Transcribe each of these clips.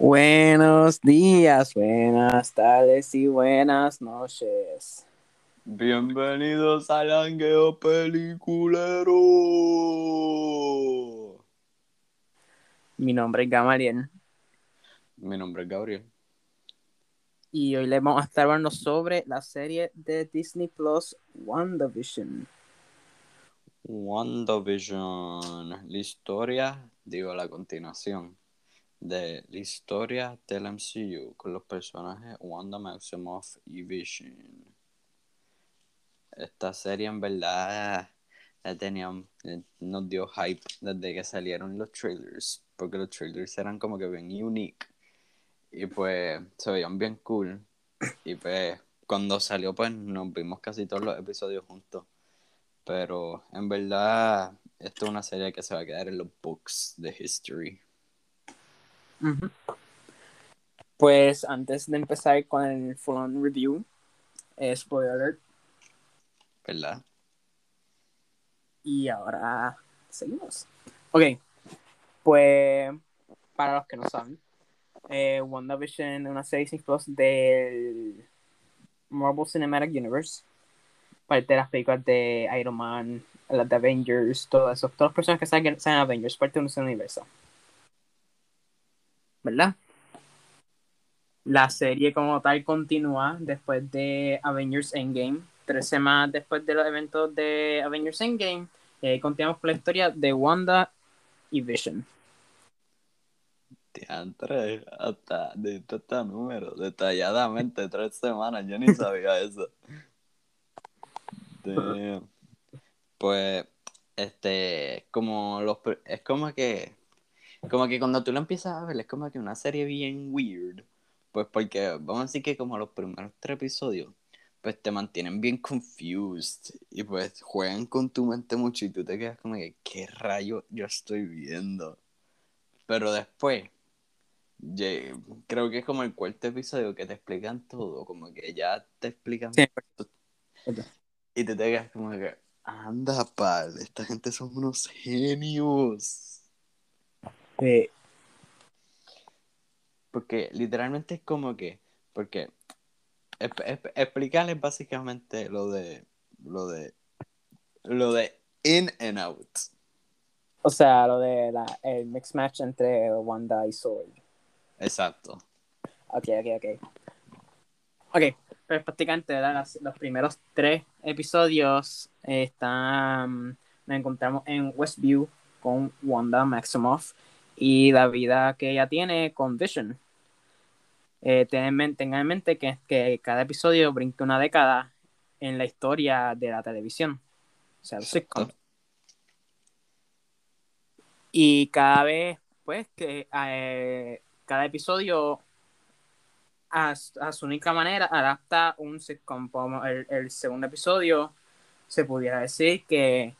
Buenos días, buenas tardes y buenas noches. Bienvenidos al Angueo Peliculero. Mi nombre es Gamaliel Mi nombre es Gabriel. y hoy les vamos a estar hablando sobre la serie de Disney Plus WandaVision. WandaVision. La historia, digo, la continuación de la historia del MCU con los personajes Wanda Maximoff y Vision. Esta serie en verdad la tenían, nos dio hype desde que salieron los trailers, porque los trailers eran como que bien unique y pues se veían bien cool. Y pues cuando salió pues nos vimos casi todos los episodios juntos. Pero en verdad esto es una serie que se va a quedar en los books de history. Pues antes de empezar con el full on review, eh, spoiler alert, ¿Verdad? y ahora seguimos. Ok, pues para los que no saben, eh, WandaVision es una serie Disney Plus del Marvel Cinematic Universe, parte de las películas de Iron Man, las de Avengers, todo eso, todas las personas que salen, salen en Avengers, parte de un universo. ¿Verdad? La serie como tal continúa después de Avengers Endgame, tres semanas después de los eventos de Avengers Endgame, eh, continuamos con la historia de Wanda y Vision. Teantre, hasta de este número, detalladamente, tres semanas, yo ni sabía eso. Pues, este, como los, es como que, como que cuando tú lo empiezas a ver, es como que una serie bien weird, pues porque, vamos a decir que como los primeros tres episodios, pues te mantienen bien confused, y pues juegan con tu mente mucho, y tú te quedas como que, ¿qué rayo yo estoy viendo? Pero después, ye- creo que es como el cuarto episodio que te explican todo, como que ya te explican Sí. y te te quedas como que, anda pal, esta gente son unos genios. Eh, Porque literalmente es como que, porque explicarles básicamente lo de, lo de, lo de in and out. o sea, lo de la, el mix match entre Wanda y Sword. Exacto. Ok, ok, ok. Ok, pues prácticamente. Las- los primeros tres episodios eh, están, nos encontramos en Westview con Wanda Maximoff y la vida que ella tiene con Vision. Eh, en men- tengan en mente que, que cada episodio brinca una década en la historia de la televisión. O sea, los sitcoms. Y cada vez, pues, que eh, cada episodio a, a su única manera adapta un sitcom. Como el, el segundo episodio se pudiera decir que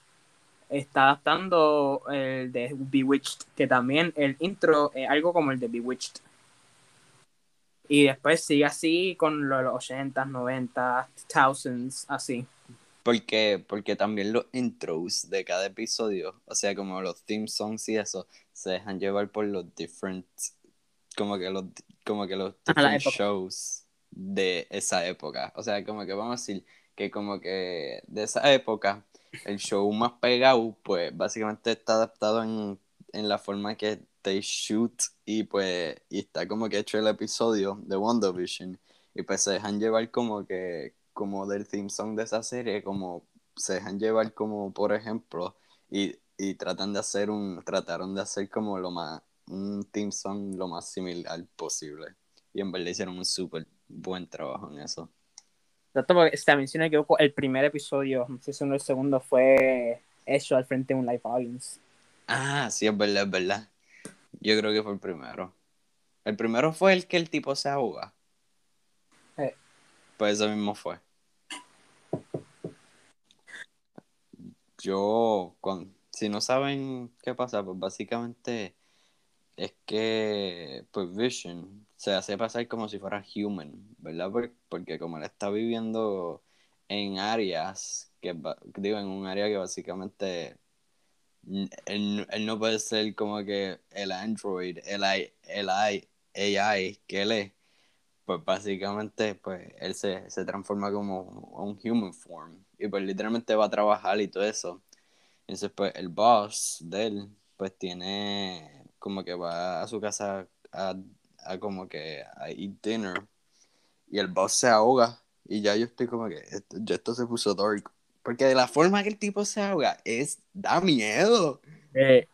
está adaptando el de Bewitched, que también el intro es algo como el de Bewitched. Y después sigue así con los 80s, 90s, thousands, así. Porque, porque también los intros de cada episodio, o sea, como los theme songs y eso, se dejan llevar por los different, como que los, como que los different shows de esa época. O sea, como que vamos a decir que como que de esa época, el show más pegado, pues básicamente está adaptado en, en la forma que they shoot y pues, y está como que hecho el episodio de WandaVision. Y pues se dejan llevar como que como del theme song de esa serie como se dejan llevar como por ejemplo y, y tratan de hacer un trataron de hacer como lo más un theme song lo más similar posible. Y en verdad hicieron un súper buen trabajo en eso Exacto, porque que el primer episodio, no sé si uno el segundo, fue hecho al frente de un live audience. ah sí es verdad es verdad yo creo que fue el primero el primero fue el que el tipo se ahoga Eh. pues eso mismo fue yo, cuan- si no saben qué pasa, pues básicamente es que pues Vision se hace pasar como si fuera human, ¿verdad? Por- Porque como él está viviendo en áreas, que digo, en un área que básicamente él, él no puede ser como que el android, el, I- el, AI que él es, pues básicamente pues él se, se transforma como un human form y pues literalmente va a trabajar y todo eso. Entonces pues el boss de él pues tiene como que va a su casa a, a como que a eat dinner y el boss se ahoga y ya yo estoy como que esto, ya esto se puso dark porque de la forma que el tipo se ahoga es da miedo. Eh,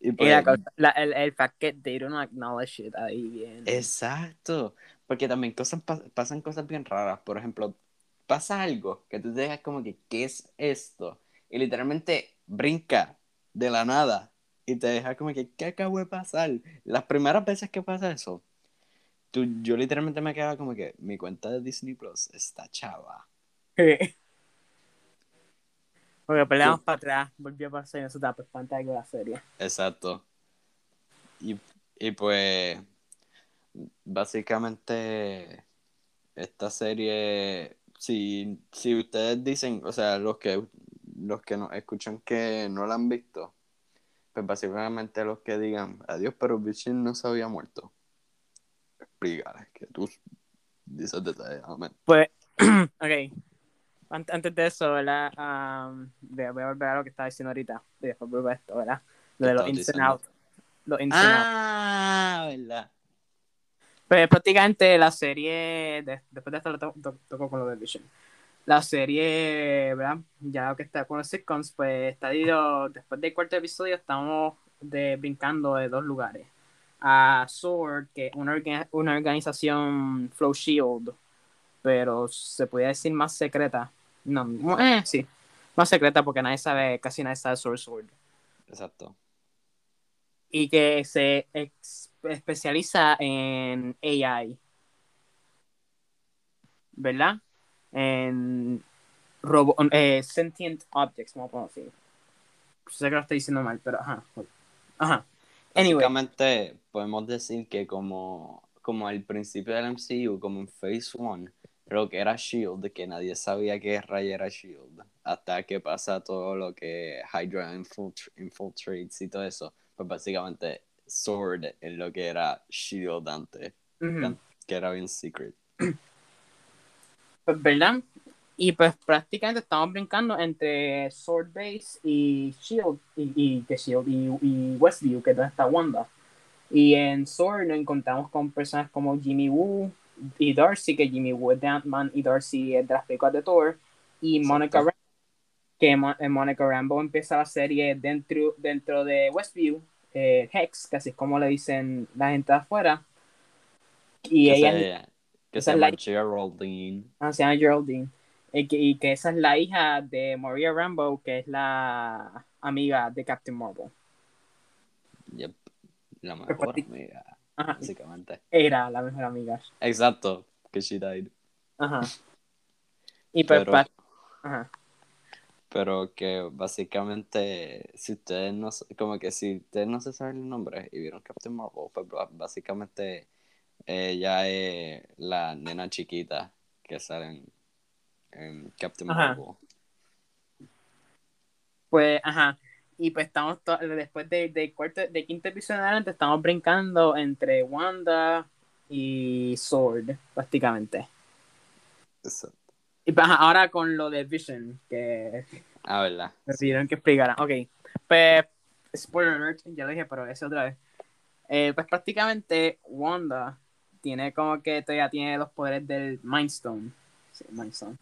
y y pues, la cosa- la- el, el fact que they don't acknowledge it ahí bien. exacto. Porque también cosas pas- pasan cosas bien raras. Por ejemplo pasa algo que tú te dejas como que qué es esto y literalmente brinca de la nada y te deja como que qué acabo de pasar las primeras veces que pasa eso tú, yo literalmente me quedaba como que mi cuenta de Disney Plus está chava Porque peleamos para atrás, volvió a pasar y pues pantalla de la serie. Exacto. Y, y pues, básicamente, esta serie, si, si ustedes dicen, o sea, los que, los que nos escuchan que no la han visto, pues básicamente los que digan, adiós, pero Vision no se había muerto. Explícales que tú dices detalladamente. Pues, ok. Ant- Antes de eso, ¿verdad? Um, voy a volver a lo que estaba diciendo ahorita. Y después vuelvo a esto, ¿verdad? Lo de los ins and out. Los ins and out. Ah, verdad. Pues prácticamente la serie, de- después de esto lo to- to- toco con lo de Vision. La serie, ¿verdad? Ya que está con los sitcoms, pues está dividido, después del cuarto episodio estamos de, brincando de dos lugares. A Sword, que es una, orga- una organización Flow Shield, pero se podría decir más secreta. No, eh, sí, más secreta porque nadie sabe, casi nadie sabe sobre Sword. Exacto. y que se especializa en AI, ¿verdad? En robo eh, sentient objects, como podemos decir. Sé que lo estoy diciendo mal, pero ajá. Ajá. Anyway, Básicamente podemos decir que como, como al principio del MCU, como en Phase 1, lo que era Shield, que nadie sabía qué rayo era Shield, hasta que pasa todo lo que Hydra infiltr- infiltrates y todo eso, pues básicamente Sword es lo que era Shield antes, ujú, que era bien secret. pues, ¿verdad? Y pues prácticamente estamos brincando entre Sword Base y Shield, y, y, que Shield y, y Westview, que es donde está Wanda. Y en Sword nos encontramos con personas como Jimmy Woo y Darcy, que Jimmy Woo es de Ant-Man y Darcy es de las películas de Thor. Y. Monica Rambeau, que Mo- eh, Monica Rambeau empieza la serie dentro, dentro de Westview, eh, Hex, que así es como le dicen la gente de afuera. Y ella que se llama Geraldine. ah, se llama Geraldine. Y que, y que esa es la hija de Maria Rambeau, que es la amiga de Captain Marvel. Yep. La mejor amiga, Ajá, básicamente. era la mejor amiga. Exacto, que she died. Ajá. Y pues, Pero- pa- ajá. pero que básicamente si ustedes no como que si ustedes no se saben el nombre y vieron Captain Marvel pues básicamente ella es la nena chiquita que sale en, en Captain Ajá. Marvel Pues, ajá. Y pues estamos, después de, de, cuarto, de quinto episodio adelante, estamos brincando entre Wanda y Sword, prácticamente. Exacto. Y pues, ajá, ahora con lo de Vision, que ah verdad me pidieron que explicara. Ok, pues, spoiler alert, ya lo dije, pero ese otra vez. Eh, pues prácticamente Wanda tiene como que todavía tiene los poderes del Mind Stone. Sí, Mind Stone.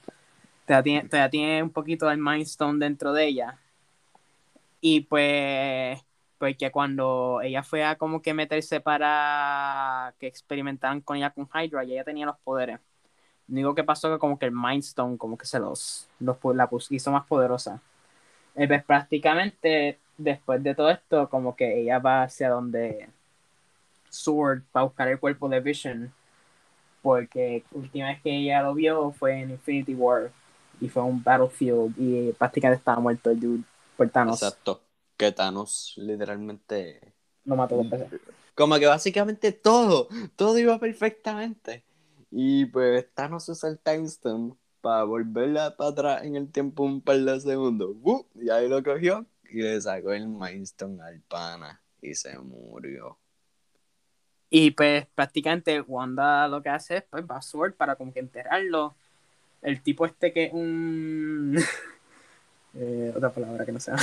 Todavía tiene, todavía tiene un poquito del Mind Stone dentro de ella. Y pues, pues que cuando ella fue a como que meterse para que experimentaran con ella con Hydra, ella tenía los poderes. Lo único que pasó que como que el Mind Stone como que se los, los la hizo más poderosa. Eh, pues prácticamente después de todo esto, como que ella va hacia donde Sword para buscar el cuerpo de Vision. Porque la última vez que ella lo vio fue en Infinity War. Y fue un battlefield. Y prácticamente estaba muerto el dude por Thanos. exacto que Thanos literalmente Lo mató dos veces. como que básicamente todo todo iba perfectamente y pues Thanos usa el time stone para volverla para atrás en el tiempo un par de segundos ¡Wup! y ahí lo cogió y le sacó el Mind Stone al pana y se murió Y pues prácticamente Wanda lo que hace es pues va a Sword para como que enterrarlo. El tipo este que es un... eh, otra palabra que no sea.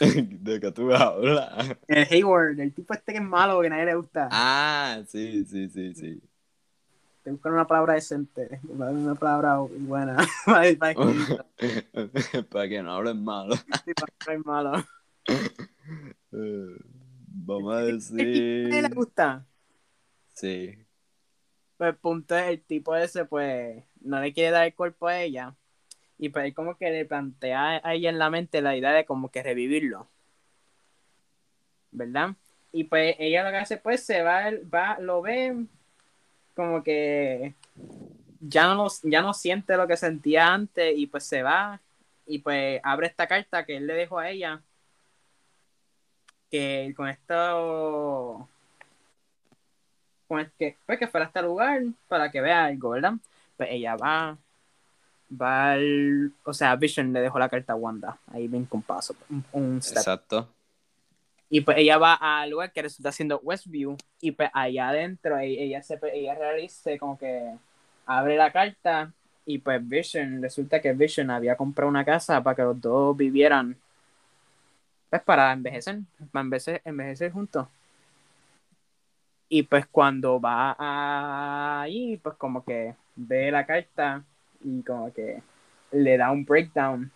de que tú hablas. El Hayward, el tipo este que es malo, que a nadie le gusta. Ah, sí, sí, sí, sí. Te buscan una palabra decente, una palabra buena. para, para, para que no hablen malo. sí, para que no hablen malo. Vamos a ¿A decir. nadie le gusta? Sí. Pues el punto es, el tipo ese, pues, no le quiere dar el cuerpo a ella. Y pues él como que le plantea a ella en la mente la idea de como que revivirlo. ¿Verdad? Y pues ella lo que hace, pues, se va, va lo ve como que ya no, ya no siente lo que sentía antes y pues se va y pues abre esta carta que él le dejó a ella que con esto con el que pues que fuera a este lugar para que vea algo, ¿verdad? Pues ella va va al, o sea, Vision le dejó la carta a Wanda, ahí ven con paso, un, un step. Exacto. Y pues ella va al lugar que resulta siendo Westview. Y pues allá adentro ella se ella realiza como que abre la carta. Y pues Vision, resulta que Vision había comprado una casa para que los dos vivieran. Pues para envejecer, para envejecer, envejecer juntos. Y pues cuando va ahí, pues como que ve la carta y como que le da un breakdown.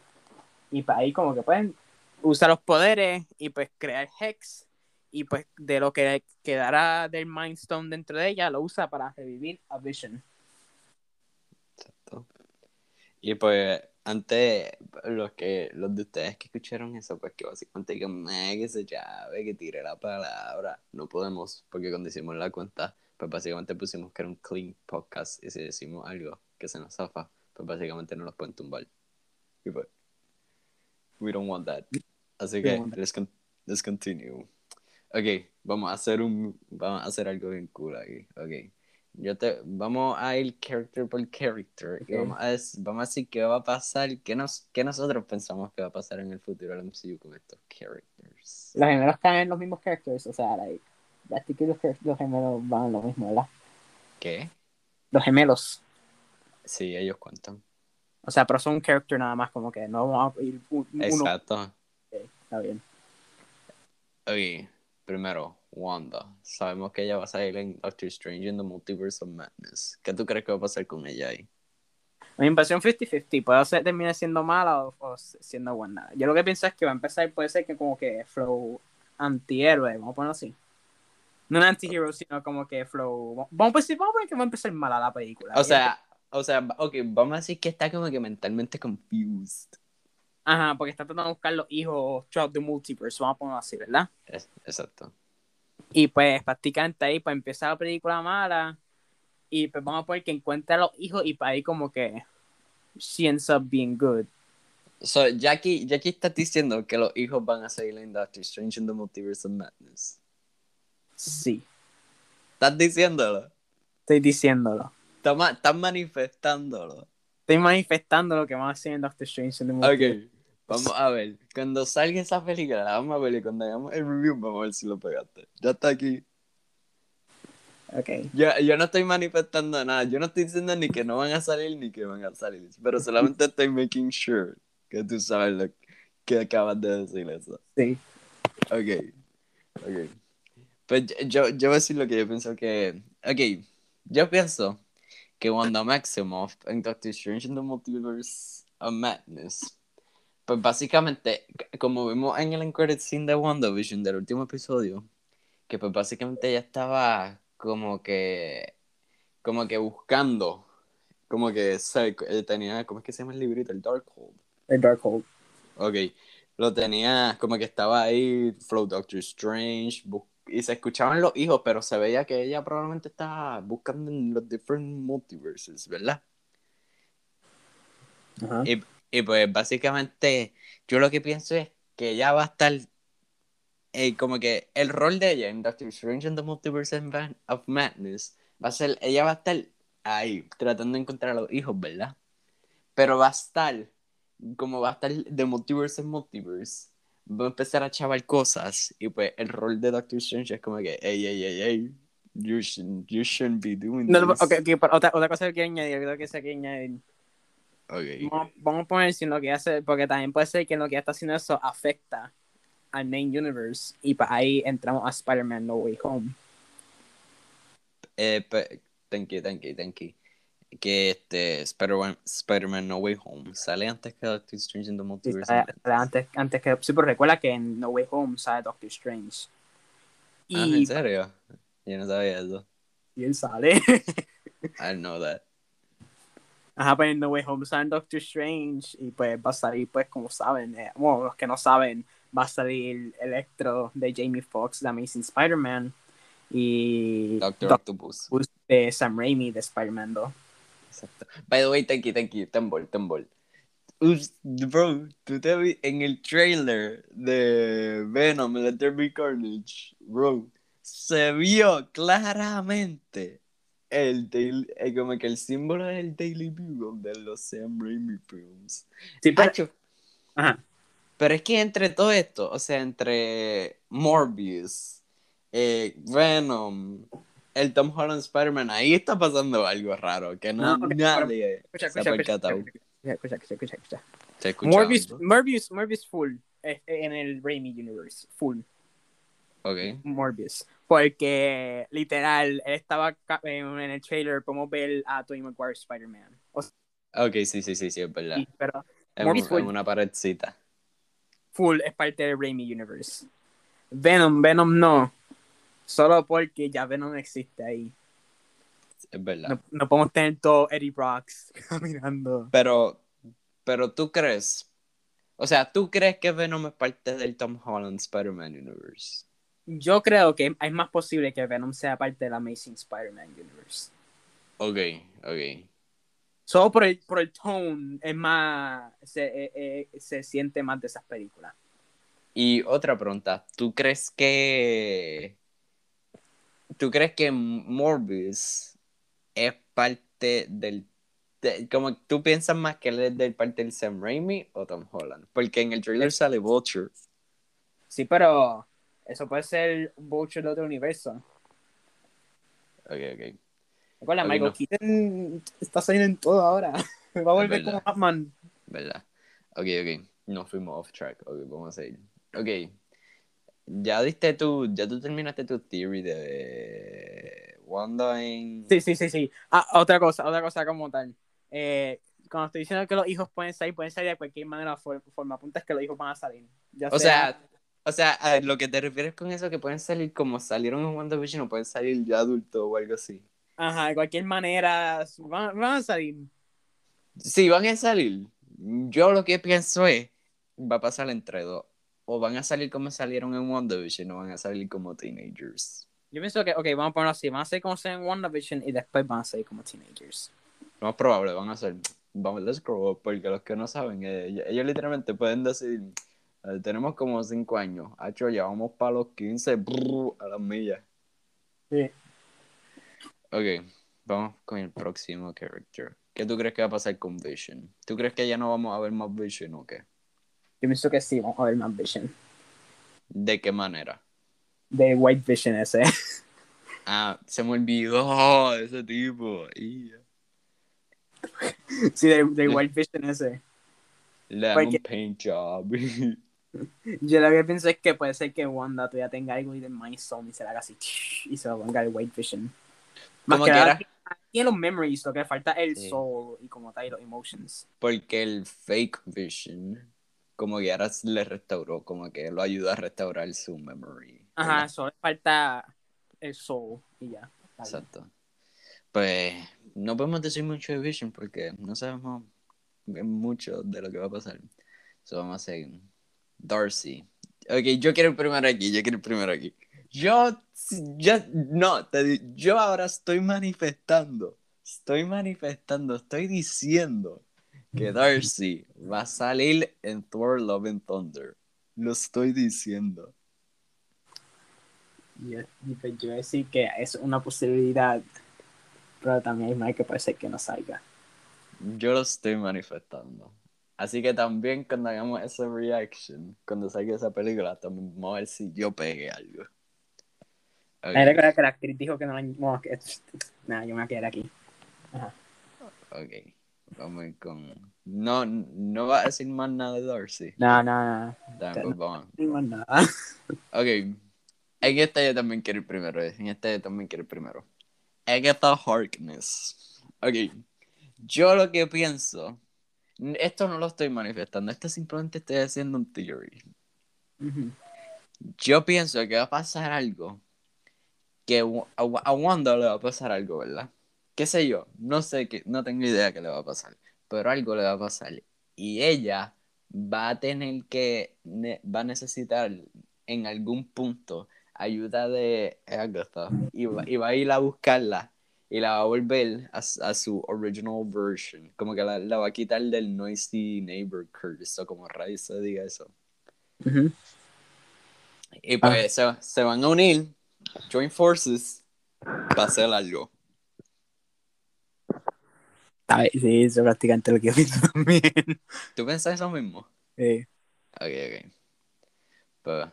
Y pues ahí como que pueden usa los poderes y pues crear Hex y pues de lo que quedará del Mind Stone dentro de ella lo usa para revivir a Vision. Exacto. Y pues, antes, los que los de ustedes que escucharon eso, pues que básicamente "Meh, que se llave, que tire la palabra. No podemos, porque cuando hicimos la cuenta, pues básicamente pusimos que era un clean podcast. Y si decimos algo que se nos zafa, pues básicamente no los pueden tumbar. Y pues, we don't want that. Así que, let's, con- let's continue. Ok, vamos a hacer un, vamos a hacer algo bien cool aquí. Ok. Yo te, vamos a ir character por character y vamos a, vamos a decir qué va a pasar, qué, nos, qué nosotros pensamos que va a pasar en el futuro del MCU con estos characters. Los gemelos caen en los mismos characters, o sea, like, así que los, los gemelos van en lo mismo, ¿verdad? ¿Qué? Los gemelos. Sí, ellos cuentan. O sea, pero son un character nada más, como que no vamos a ir un- uno. Exacto. Está bien. Ok, primero, Wanda. Sabemos que ella va a salir en Doctor Strange in the Multiverse of Madness. ¿Qué tú crees que va a pasar con ella ahí? Mi impresión 50-50, puede ser termine siendo mala o, o siendo buena. Yo lo que pienso es que va a empezar, puede ser que como que flow antihéroe, vamos a ponerlo así. No un antihero, sino como que flow. Vamos a, decir, vamos a poner que va a empezar mala la película. O sea, o sea, ok, vamos a decir que está como que mentalmente confused. Ajá, porque está tratando de buscar los hijos throughout the multiverse, vamos a ponerlo así, ¿verdad? Es- exacto. Y pues prácticamente ahí pues empieza la película mala y pues vamos a poner que encuentra a los hijos y para ahí como que she ends up being good. So, Jackie, Jackie está diciendo que los hijos van a salir en Doctor Strange in the Multiverse of Madness. Sí, ¿Estás diciéndolo? estoy diciéndolo. ¿Estás, ma- estás manifestándolo? Estoy manifestando lo que vamos a hacer en Doctor Strange in the Multiverse. Ok, vamos a ver. Cuando salga esa película, la vamos a ver y cuando hagamos el review, vamos a ver si lo pegaste. Ya está aquí. Ok. Yo, yo no estoy manifestando nada. Yo no estoy diciendo ni que no van a salir ni que van a salir. Pero solamente estoy making sure que tú sabes lo que acabas de decir eso. Sí. Ok. Ok. Pues yo, yo voy a decir lo que yo pienso que. Ok. Yo pienso que Wanda Maximoff en Doctor Strange in the Multiverse of Madness. Pues básicamente, como vimos en el Encoded Scene de WandaVision del último episodio, que pues básicamente ella estaba como que. como que buscando. Como que eh, tenía. ¿Cómo es que se llama el librito? El Darkhold. El Darkhold. Ok, lo tenía como que estaba ahí, Flow Doctor Strange, y se escuchaban los hijos, pero se veía que ella probablemente estaba buscando en los different multiverses, ¿verdad? Ajá. Y pues básicamente yo lo que pienso es que ella va a estar, eh, como que el rol de ella en Doctor Strange and the Multiverse of Ma- of Madness va a ser, ella va a estar ahí, tratando de encontrar a los hijos, ¿verdad? Pero va a estar, como va a estar de multiverse en multiverse, va a empezar a chaval cosas y pues el rol de Doctor Strange es como que, ey, ey, ey, ey, You, should, you shouldn't be doing No, no, this. ok, ok, pero otra, otra cosa que quiero añadir, creo que se quiere añadir. Ok. Vamos, vamos a poner si lo que hace, porque también puede ser que lo que está haciendo eso afecta al main universe. Y para ahí entramos a Spider-Man No Way Home. Eh, thank you, thank you, thank you. Que este Spider-Man Spider-Man No Way Home sale antes que Doctor Strange in the Sí, Multiverse. Madness. sale antes, antes que. Sí, pero recuerda que en No Way Home sale Doctor Strange. Ah, Y, ¿en serio? Yo no sabía eso. y él sale. I know that. Ajá, pues en No Way Home sale Doctor Strange. Y pues va a salir, pues, como saben, eh, bueno, los que no saben, va a salir Electro de Jamie Foxx, de Amazing Spider-Man. Y Doctor Doctor Octopus. De Sam Raimi de Spider-Man 2. Exacto. By the way, thank you, thank you. Tambor. Us- Bro, tú te vi en el trailer de Venom, There Be Carnage, bro, se vio claramente el, daily- eh, como que el símbolo del Daily Bugle de los Sam Raimi films. Sí, pero, Acho, ajá. pero es que entre todo esto, o sea, entre Morbius, eh, Venom, el Tom Holland Spider-Man, ahí está pasando algo raro que no, No, ok, nadie Escucha, se ha escucha, escucha, escucha, escucha, escucha. Morbius, Morbius, Morbius full eh, en el Raimi Universe, full Ok. Morbius. Porque literal, él estaba en, el trailer, podemos ver a Tobey Maguire Spider-Man. O sea, Ok, sí, sí, sí, sí, es verdad. sí, pero En, Morbius una paredcita. full es parte del Raimi Universe. Venom, Venom no. Solo porque ya Venom existe ahí. Es verdad. No, no podemos tener todo Eddie Brocks caminando. Pero, pero tú crees, o sea, tú crees que Venom es parte del Tom Holland Spider-Man Universe. Yo creo que es más posible que Venom sea parte del Amazing Spider-Man Universe. Ok, ok. Solo por el, por el tone es más. Se, eh, eh, se siente más de esas películas. Y otra pregunta, ¿tú crees que, tú crees que Morbius es parte del, de- como tú piensas más que él es del parte del Sam Raimi o Tom Holland? Porque en el trailer sale Vulture. Sí, pero eso puede ser un Vulture de otro universo. Ok, ok. Recuerda, Ok, Michael no. Keaton está saliendo en todo ahora. Va a volver como Batman. ¿Verdad? Ok, ok. Nos fuimos off track. Ok, vamos a seguir. Ok. Ya diste tu, ya tú terminaste tu theory de Wanda en... Sí, sí, sí, sí. Ah, otra cosa, otra cosa como tal. Eh, cuando estoy diciendo que los hijos pueden salir, pueden salir de cualquier manera, for- forma apunta es que los hijos van a salir. Ya O sea, o sea, a lo que te refieres con eso, que pueden salir como salieron en WandaVision o pueden salir ya adultos o algo así. Ajá, de cualquier manera, van, van a salir. Si van a salir, yo lo que pienso es, va a pasar entre dos. O van a salir como salieron en WandaVision o van a salir como teenagers. Yo pienso que, ok, vamos a ponerlo así, van a ser como en WandaVision y después van a ser como teenagers. Lo más probable van a ser, vamos, let's grow up, porque los que no saben, eh, ellos, ellos literalmente pueden decir, eh, tenemos como 5 años, hacho, ya vamos para los 15, brrr, a las millas. Sí. Ok, vamos con el próximo character. ¿Qué tú crees que va a pasar con Vision? ¿Tú crees que ya no vamos a ver más Vision o qué? Yo pienso que sí, vamos a ver más Vision. ¿De qué manera? De White Vision ese. Ah, se me olvidó ese tipo. Sí, de, de White Vision ese. Le un paint job. Yo lo que pienso es que puede ser que Wanda todavía tenga algo y de Mind Stone y se la haga así y se lo ponga el White Vision. Más Como que nada, tiene los memories, lo que falta es el Sí. soul y como tal los emotions. Porque el fake Vision, como que ahora le restauró, como que lo ayuda a restaurar su memory. Ajá, solo falta el soul y ya. Exacto. Pues no podemos decir mucho de Vision porque no sabemos mucho de lo que va a pasar. So vamos a seguir. Darcy. Ok, yo quiero ir primero aquí, yo quiero ir primero aquí. Yo, ya, no, te yo ahora estoy manifestando, estoy manifestando, estoy diciendo que Darcy va a salir en Thor Love and Thunder. Lo estoy diciendo. Yo, pues yo voy a decir que es una posibilidad, pero también hay más que ser que no salga. Yo lo estoy manifestando. Así que también cuando hagamos esa reaction, cuando salga esa película, también vamos a ver si yo pegué algo. Ok, Ahí recuerda que la actriz dijo que no la. No, que, nada, yo me voy a quedar aquí. Ajá. ok. Vamos con. No, no va a decir más nada de Darcy. No, no, no. Dale, pues vamos. No más nada. Ok. En esta yo también quiero ir primero. eh. En esta yo también quiero ir primero. Agatha Harkness. Ok. Yo lo que pienso. Esto no lo estoy manifestando. Esto simplemente estoy haciendo un theory. Yo pienso que va a pasar algo. Que a, a Wanda le va a pasar algo, ¿verdad? ¿Qué sé yo? No sé, qué, no tengo idea qué le va a pasar. Pero algo le va a pasar. Y ella va a tener que. va a necesitar en algún punto ayuda de Agatha. Y va, y va a ir a buscarla. Y la va a volver a, a su original version. Como que la, la va a quitar del noisy neighbor curse. O como raíz se diga eso. Y pues se, se van a unir, join forces, para hacer algo. A ver, sí, eso es prácticamente lo que yo pienso también. ¿Tú piensas eso mismo? Sí. Ok, ok. Pues,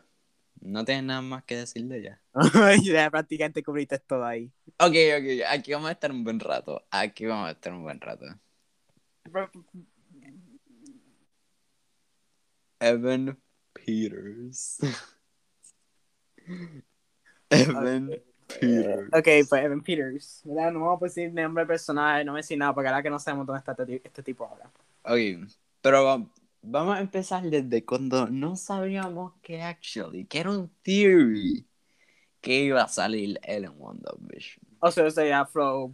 no tienes nada más que decir de ella. ya prácticamente cubriste todo ahí. Ok, ok, aquí vamos a estar un buen rato. Aquí vamos a estar un buen rato. Evan Peters. Evan Peters. Ok, pues Evan Peters. ¿verdad? No vamos a decir nombre del personaje, no a decir nada, porque ahora que no sabemos dónde está este, este tipo ahora. Ok, pero vamos a empezar desde cuando no sabíamos que actually, que era un theory, que iba a salir él en WandaVision. O sea, ese Afro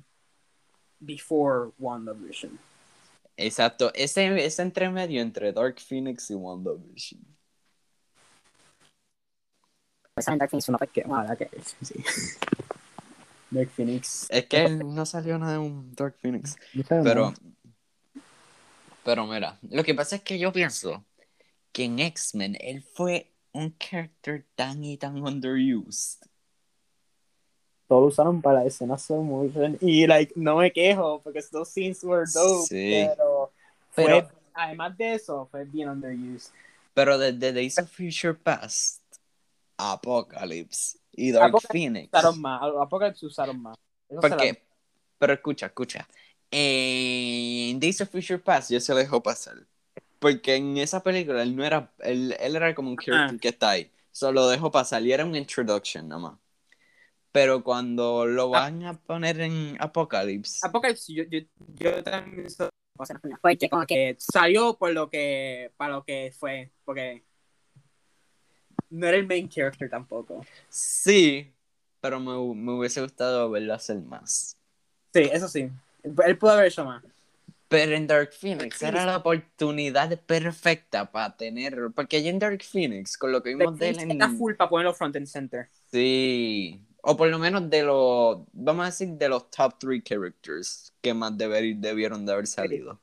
before WandaVision. Exacto, ese, ese entremedio entre Dark Phoenix y WandaVision. Pues Dark Phoenix que, bueno, que sí. Dark Phoenix. Es que no salió nada de un Dark Phoenix. Pero, pero mira, lo que pasa es que yo pienso que en X-Men él fue un character tan y tan underused. Todo lo usaron para escenas slow motion. Y, like, no me quejo, porque those scenes were dope. Sí. Pero, fue, Pero- además de eso, fue bien underused. Pero desde Days of Future Past, Apocalypse y Dark Apocalypse Phoenix. Usaron más, Apocalypse usaron más. Eso Porque, pero escucha, escucha. En Days of Future Past yo se lo dejo pasar. Porque en esa película él no era, él, él era como un character Ah. que está ahí. Solo lo dejo pasar y era un introduction nada más. Pero cuando lo van a poner en Apocalypse, Apocalypse, yo, yo, yo también so- o sea, porque como que salió por lo que, para lo que fue, porque no era el main character tampoco. sí, pero me, me hubiese gustado verlo hacer más. Sí, eso sí. Él pudo haber hecho más. Pero en Dark Phoenix era la oportunidad perfecta para tener. Porque ya en Dark Phoenix, con lo que vimos de él en. Está full para ponerlo front and center. Sí. O por lo menos de los. Vamos a decir de los top 3 characters que más deber- debieron de haber salido.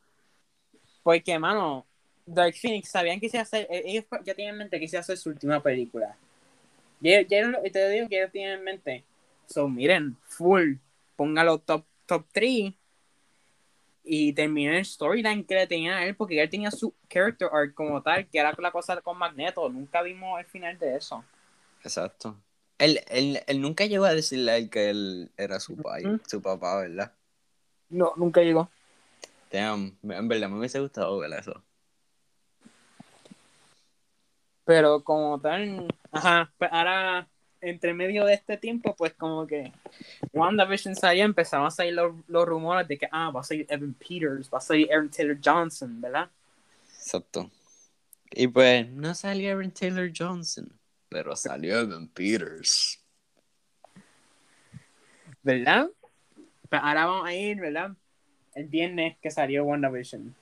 Porque, mano, Dark Phoenix sabían que iba a hacer, eh, ellos ya tienen en mente que iba a hacer su última película. Ya, ya te digo que ellos tienen en mente. So, miren, full, póngalo top, top 3 y terminen el storyline que le tenían a él, porque él tenía su character arc como tal, que era la cosa con Magneto. Nunca vimos el final de eso. Exacto. Él, él, él nunca llegó a decirle a él que él era su, pai, su papá, ¿verdad? No, nunca llegó. Damn, en verdad me hubiese gustado ver eso. Pero como tal, ajá, pues ahora, entre medio de este tiempo, pues como que WandaVision salía, empezaron a salir los, los rumores de que, ah, va a salir Evan Peters, va a salir Aaron Taylor Johnson, ¿verdad? Exacto. Y pues no salió Aaron Taylor Johnson, pero salió Evan Peters. ¿Verdad? Pues ahora vamos a ir, ¿verdad? El viernes que salió WandaVision.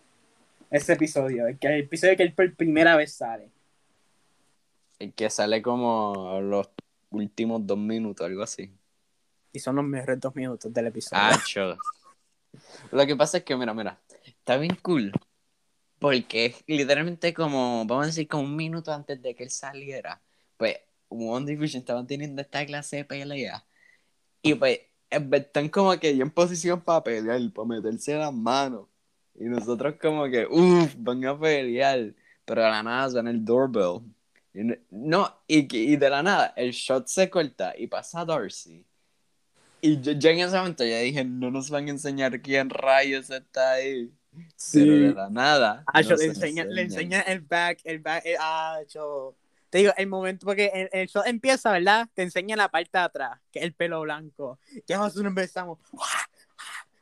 Ese episodio, el, que, el episodio que él por primera vez sale. El que sale como los últimos dos minutos, algo así. Y son los mejores dos minutos del episodio. Acho. Lo que pasa es que, mira, mira, está bien cool. Porque es literalmente como, vamos a decir, como un minuto antes de que él saliera, pues One Division estaban teniendo esta clase de pelea. Y pues están como que ya en posición para pelear, para meterse las manos. Y nosotros como que, uff, van a pelear. Pero a la nada suena el doorbell. No- No, y, y de la nada, el shot se corta y pasa a Darcy. Y yo, yo en ese momento ya dije, no nos van a enseñar quién rayos está ahí. Pero de la nada. Ah, yo nos le enseña, le enseña el back, el back, el- ah, yo. Te digo, el momento, porque el, el show empieza, ¿verdad? Te enseña la parte de atrás, que es el pelo blanco. Que nosotros empezamos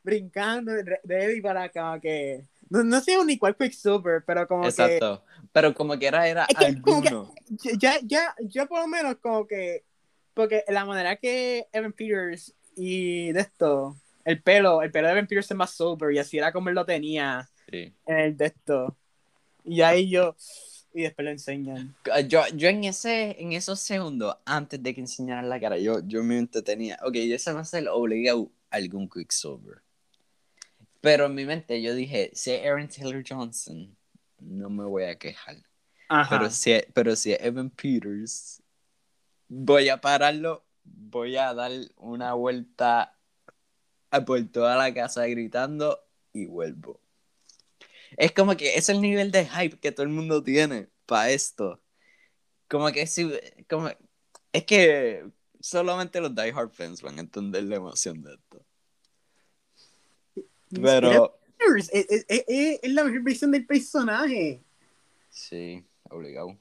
brincando de, de él y para acá, que. No, no sé ni cuál Quicksilver, pero como Exacto. Pero como que era, era Es que como que- alguno. que. Ya, ya, ya por lo menos como que. Porque la manera que Evan Peters y de esto. El pelo, el pelo de Evan Peters es más sober y así era como él lo tenía Sí. en el de esto. Y ahí yo. Y después lo enseñan. Yo, yo en ese, en esos segundos, antes de que enseñaran la cara, yo, yo en mi mente tenía, ok, ese va a ser obligado algún Quicksilver. Pero en mi mente yo dije, si es Aaron Taylor Johnson, no me voy a quejar. Ajá. Pero si, es- pero si es Evan Peters, voy a pararlo, voy a dar una vuelta por toda la casa gritando y vuelvo. Es como que es el nivel de hype que todo el mundo tiene para esto. Como que si, como, es que solamente los Die Hard fans van a entender la emoción de esto. Pero, Es, es- es- es- es la mejor versión del personaje. sí, obligado.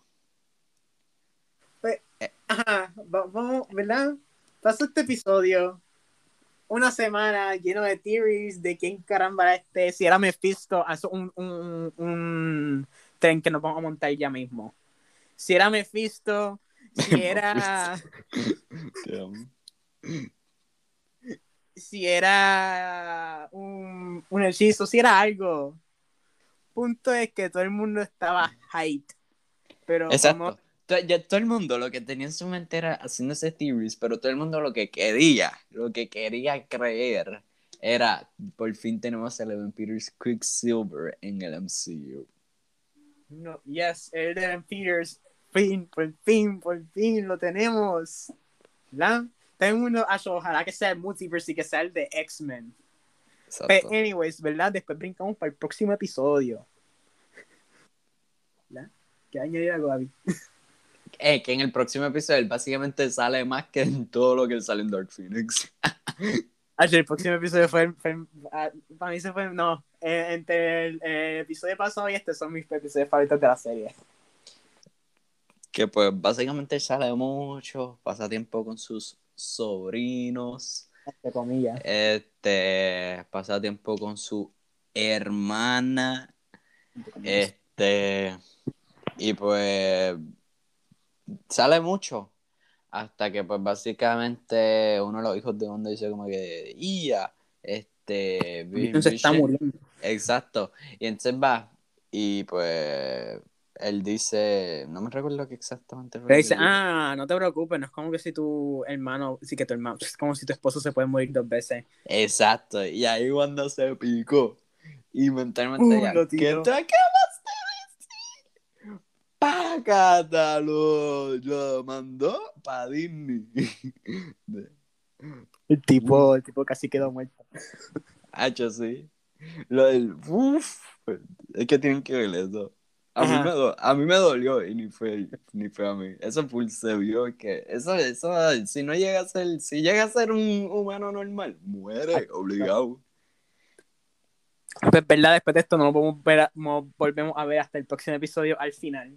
Ajá. va- Vamos, ¿verdad? Pasó este episodio. Una semana lleno de theories de quién caramba era este. Si era Mephisto, hace un, un, un tren que nos vamos a montar ya mismo. Si era Mephisto, si era. Si era un, un hechizo, si era algo. Punto es que todo el mundo estaba hyped. Pero Exacto. como- ya todo el mundo lo que tenía en su mente era haciéndose theories, pero todo el mundo lo que quería, lo que quería creer era, por fin tenemos a Eleven Peters Quicksilver en el MCU. no, yes, Evan Peters, fin, por fin, por fin lo tenemos. ¿Verdad? Tengo uno, ojalá que sea el multiverse y que sea el de X-Men. Pero, anyways, ¿verdad? Después brincamos para el próximo episodio. ¿Verdad? ¿Qué añadir algo, Gaby? Eh, que en el próximo episodio él básicamente sale más que en todo lo que sale en Dark Phoenix. Ah, el próximo episodio fue, fue- ah, para mí se fue, no, eh, entre el, el episodio pasado y este son mis episodios favoritos de la serie. que pues básicamente sale mucho, pasa tiempo con sus sobrinos. Entre comillas. Este, pasa tiempo con su hermana. Este, y pues sale mucho. Hasta que pues básicamente uno de los hijos de Wanda dice como que, ya, este, Entonces está muriendo. Exacto. Y entonces va y pues él dice, no me recuerdo qué exactamente. Pero dice, ah, no te preocupes, no es como que si tu hermano, sí que tu hermano, es como si tu esposo se puede morir dos veces. Exacto. Y ahí Wanda se picó. Y mentalmente Uh, lo ¿qué te acabas de decir? Págata lo, lo mandó para Disney. El tipo, el tipo casi quedó muerto. Hacho, sí. Lo del, uf, es que tienen que ver eso. A mí, me do- a mí me dolió y ni fue, ni fue a mí. Eso full se vio que eso, eso, si no llega a ser, si llega a ser un humano normal, muere, obligado. Pues verdad, después de esto no lo podemos ver, a- no volvemos a ver hasta el próximo episodio al final.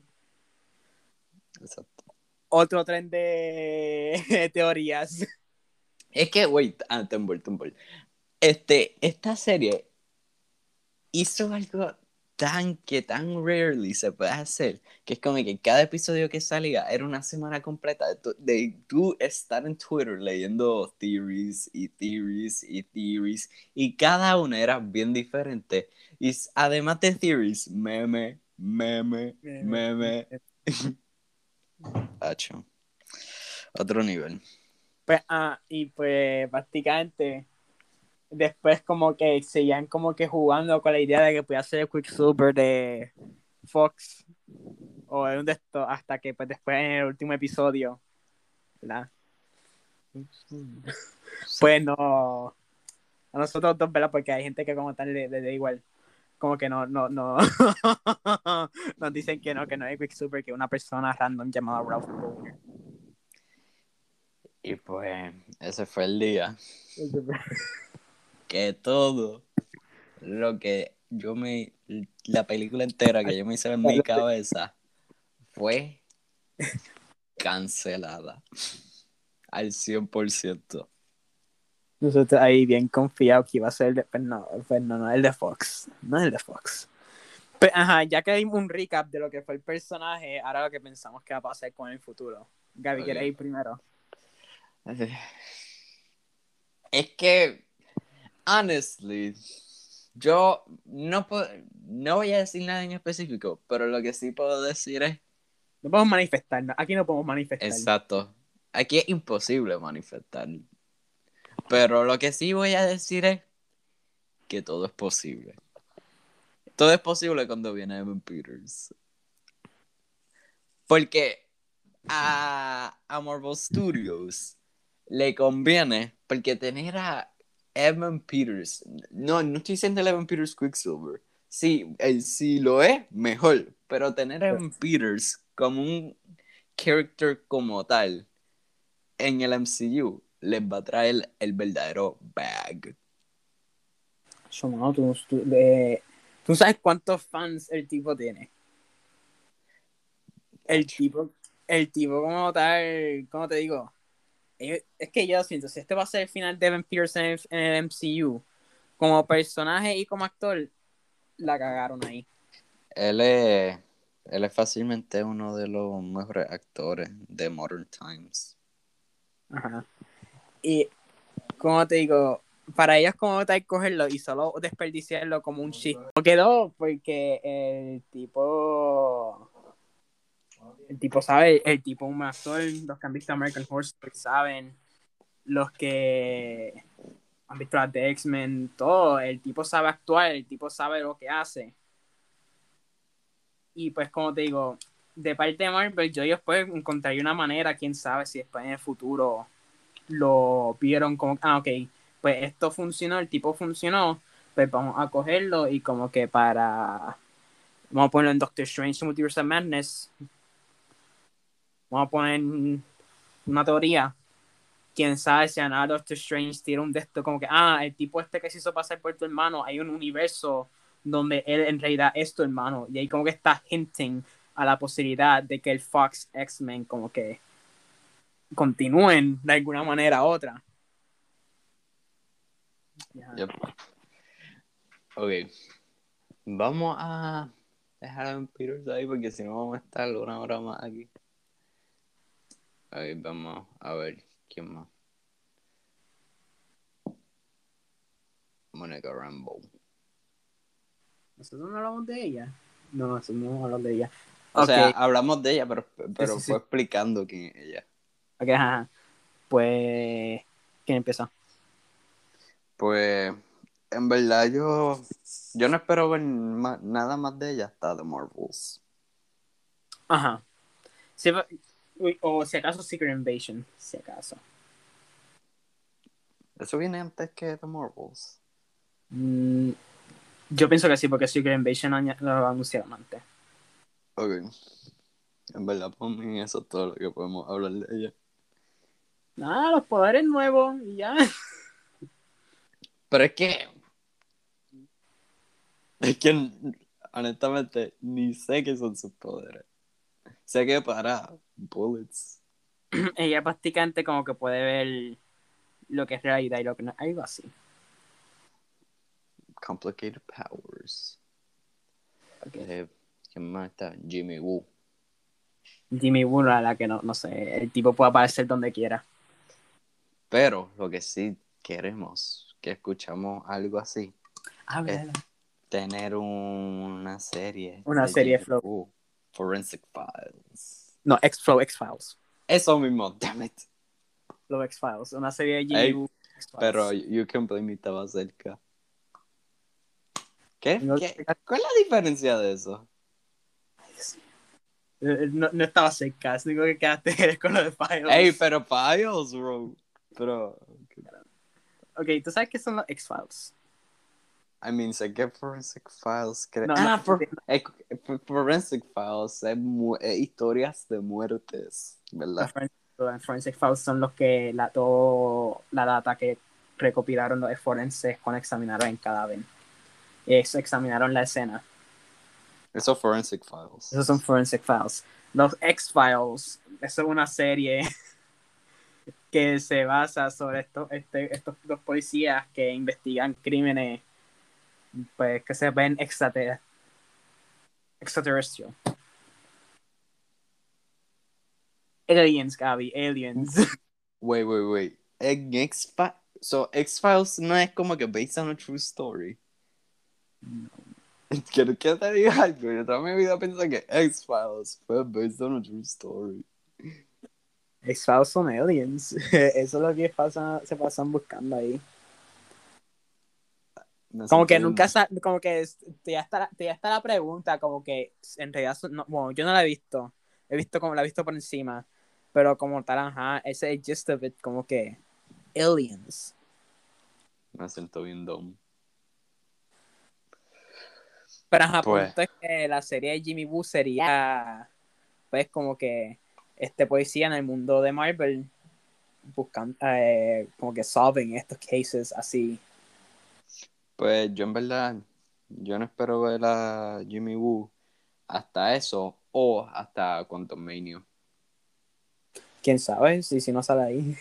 Exacto. Otro tren de teorías. Es que, wait, ah, Tumblr, Tumblr. Este, esta serie hizo algo tan que tan rarely se puede hacer, que es como que cada episodio que salía era una semana completa de, tu- de tú estar en Twitter leyendo theories y theories y theories, y cada una era bien diferente. Y además de theories, meme, meme, meme. Hacho. Otro nivel. Pues, ah, y pues prácticamente después como que seguían como que jugando con la idea de que podía ser el Quicksilver de Fox o de un de estos hasta que pues después en el último episodio ¿verdad? pues no a nosotros dos ¿verdad? porque hay gente que como tal le, le da igual como que no, no, no, nos dicen que no, que no es Quicksilver, que es una persona random llamada Ralph Boner. Y pues, ese fue el día que todo lo que yo me. La película entera que yo me hice en mi cabeza fue cancelada al 100%. Nosotros ahí bien confiados que iba a ser el de, pues no, pues no, no, el de Fox, no el de Fox. Pero, ajá, ya que dimos un recap de lo que fue el personaje, ahora lo que pensamos que va a pasar con el futuro. Gaby, ¿quieres ir primero? Es que, honestly, yo no puedo, no voy a decir nada en específico, pero lo que sí puedo decir es... No podemos manifestarnos, aquí no podemos manifestar. Exacto, aquí es imposible manifestar. Pero lo que sí voy a decir es que todo es posible. Todo es posible cuando viene Evan Peters. Porque a, a Marvel Studios le conviene, porque tener a Evan Peters, no, no estoy diciendo el Evan Peters Quicksilver, sí, él sí lo es, mejor, pero tener a Evan Peters como un character como tal en el MCU les va a traer el verdadero bag. ¿tú, tú, ¿Tú sabes cuántos fans el tipo tiene? El tipo, el tipo como tal, ¿cómo te digo? Es que yo siento, si este va a ser el final de Evan Pierce en el, MCU, como personaje y como actor, la cagaron ahí. Él es, él es fácilmente uno de los mejores actores de Modern Times. Ajá. Y, como te digo, para ellos como tal cogerlo y solo desperdiciarlo como un chiste. No quedó porque el tipo el tipo sabe, el tipo un actor, los que han visto American Horror saben, los que han visto las de X-Men, todo, el tipo sabe actuar, el tipo sabe lo que hace. Y pues como te digo, de parte de Marvel, yo ellos pueden encontrar una manera, quién sabe si después en el futuro lo vieron como, ah, ok, pues esto funcionó, el tipo funcionó, pues vamos a cogerlo y como que para, vamos a ponerlo en Doctor Strange Multiverse of Madness, vamos a poner una teoría. Quién sabe si a Doctor Strange tiene un de esto como que, ah, el tipo este que se hizo pasar por tu hermano, hay un universo donde él en realidad es tu hermano. Y ahí como que está hinting a la posibilidad de que el Fox X-Men como que continúen de alguna manera u otra. Yep. Ok. Vamos a dejar a Peters ahí porque si no vamos a estar una hora más aquí. Ahí vamos a ver quién más. Monica Rambo. ¿Nosotros no hablamos de ella? No, nosotros no hablamos de ella. O sea, hablamos de ella, pero, pero fue explicando quién es ella. Ok, ajá. Pues, ¿quién empieza? Pues, en verdad yo, yo no espero ver nada más de ella hasta The Marvels. Ajá. Sí, o si acaso Secret Invasion, si acaso. ¿Eso viene antes que The Marvels? Mm, yo pienso que sí, porque Secret Invasion lo anunciaron antes. Ok. En verdad, por mí eso es todo lo que podemos hablar de ella. Nada, los poderes nuevos y ya. Pero es que. Es que, honestamente, ni sé qué son sus poderes. Sé que para bullets. Ella prácticamente como que puede ver lo que es realidad y lo que no. Algo así. Complicated powers. Eh, ¿Quién más está? Jimmy Woo. Jimmy Woo, la que no, no sé, el tipo puede aparecer donde quiera. Pero lo que sí queremos, que escuchamos algo así, ah, es tener una serie. Una serie Flow. Forensic Files. No, X-Flow, X-Files. Eso mismo, damn it. Flow X-Files, una serie de Pero You Can Blame Me estaba cerca. ¿Qué? ¿Qué? ¿Cuál es la diferencia de eso? Eh, eh, no, no estaba cerca, es digo que quedaste con lo de Files. Ey, pero Files, bro. Pero. Ok, ¿tú sabes qué son los X-Files? I mean, sé que Forensic Files. No, ah, no, for- eh, for- Forensic Files es, mu- es historias de muertes, ¿verdad? forensic, forensic files son los que la, todo, la data que recopilaron los forenses cuando examinaron el cadáver. Es, examinaron la escena. Eso es Forensic Files. Esos son forensic files. Los X-Files, eso es una serie que se basa sobre esto, este, estos dos policías que investigan crímenes pues que se ven extrater extraterrestrial. Aliens, Gaby, aliens. Wait, wait, wait. En X-Files. So, X-Files no es como que based on a true story. Quiero que te diga algo. Yo toda mi vida pensé que X-Files fue based on a true story. X-Files son aliens. Eso es lo que pasa, se pasan buscando ahí. Como que nunca como que ya está, te ya está la pregunta, como que en realidad, no, bueno, yo no la he visto, he visto como la he visto por encima, pero como tal, ajá, ese es el gist of it, como que aliens. Me siento bien dumb. Pero ajá, Pues. punto es que la serie de Jimmy Woo sería, pues como que este policía en el mundo de Marvel buscando, eh, como que solving estos cases así. Pues yo en verdad, yo no espero ver a Jimmy Woo hasta eso o hasta Quantum Mania. ¿Quién sabe? Si, si no sale ahí.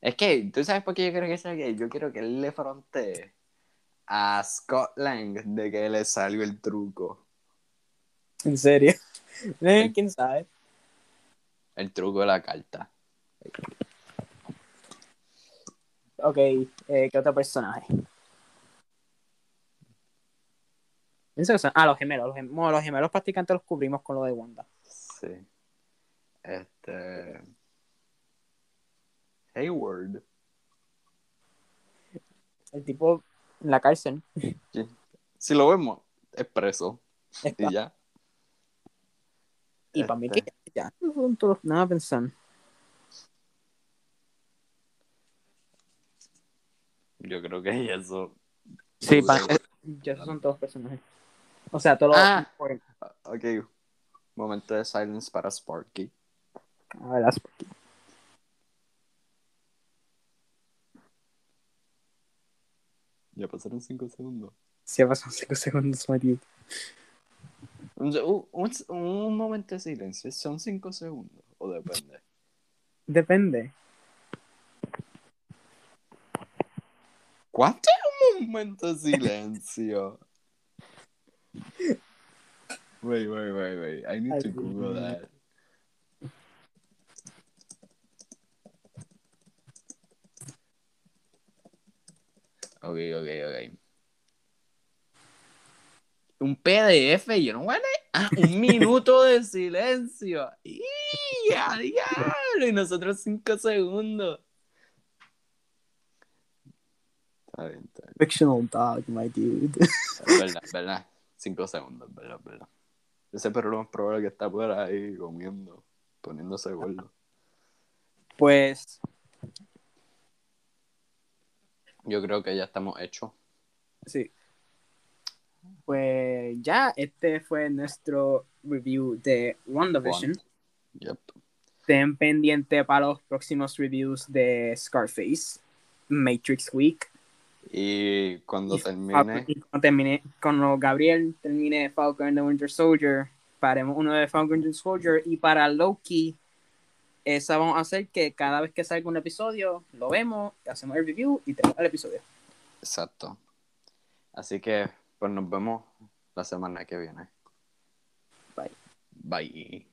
Es que, ¿tú sabes por qué yo creo que sea gay? Yo quiero que él le frontee a Scott Lang de que le salió el truco. En serio. ¿Quién sabe? El truco de la carta. Ok, eh, ¿qué otro personaje? Pienso que son- Ah, los gemelos. Los gemelos, bueno, los gemelos prácticamente los cubrimos con lo de Wanda. Sí. Este. Hayward. El tipo en la cárcel. Si lo vemos, es preso. Está. Y ya. Y para mí Este. que ya. no todos- Nada a Yo creo que eso. Sí, de- ya esos son todos personajes. O sea, todos Ah. los. Ok. Momento de silence para Sparky. A ver, las- Ya pasaron 5 segundos. Sí, pasan 5 segundos, dude. Un, un- un momento de silencio, ¿son 5 segundos? ¿O depende? Depende. ¿Cuánto es un momento de silencio? Wait, wait, wait, wait. I need to Google that. Ok, ok, ok. Un PDF, yo no vale. Ah, un minuto de silencio. ¡Y a diablo! Y nosotros cinco segundos. Está bien, está bien. Fictional dog, my dude. Es verdad, es verdad. Cinco segundos, es verdad, es verdad. Ese perro lo más probable que está por ahí comiendo, poniéndose gordo. Pues, Yo creo que ya estamos hechos. sí. Pues ya, este fue nuestro review de WandaVision. Yep. Estén pendientes para los próximos reviews de Scarface, Matrix Week. Y cuando Y termine, cuando termine, cuando Gabriel termine Falcon and the Winter Soldier, paremos uno de Falcon and the Winter Soldier. Y para Loki, esa vamos a hacer que cada vez que salga un episodio, lo vemos, hacemos el review y tenemos el episodio. exacto. Así que, pues nos vemos la semana que viene. Bye. Bye.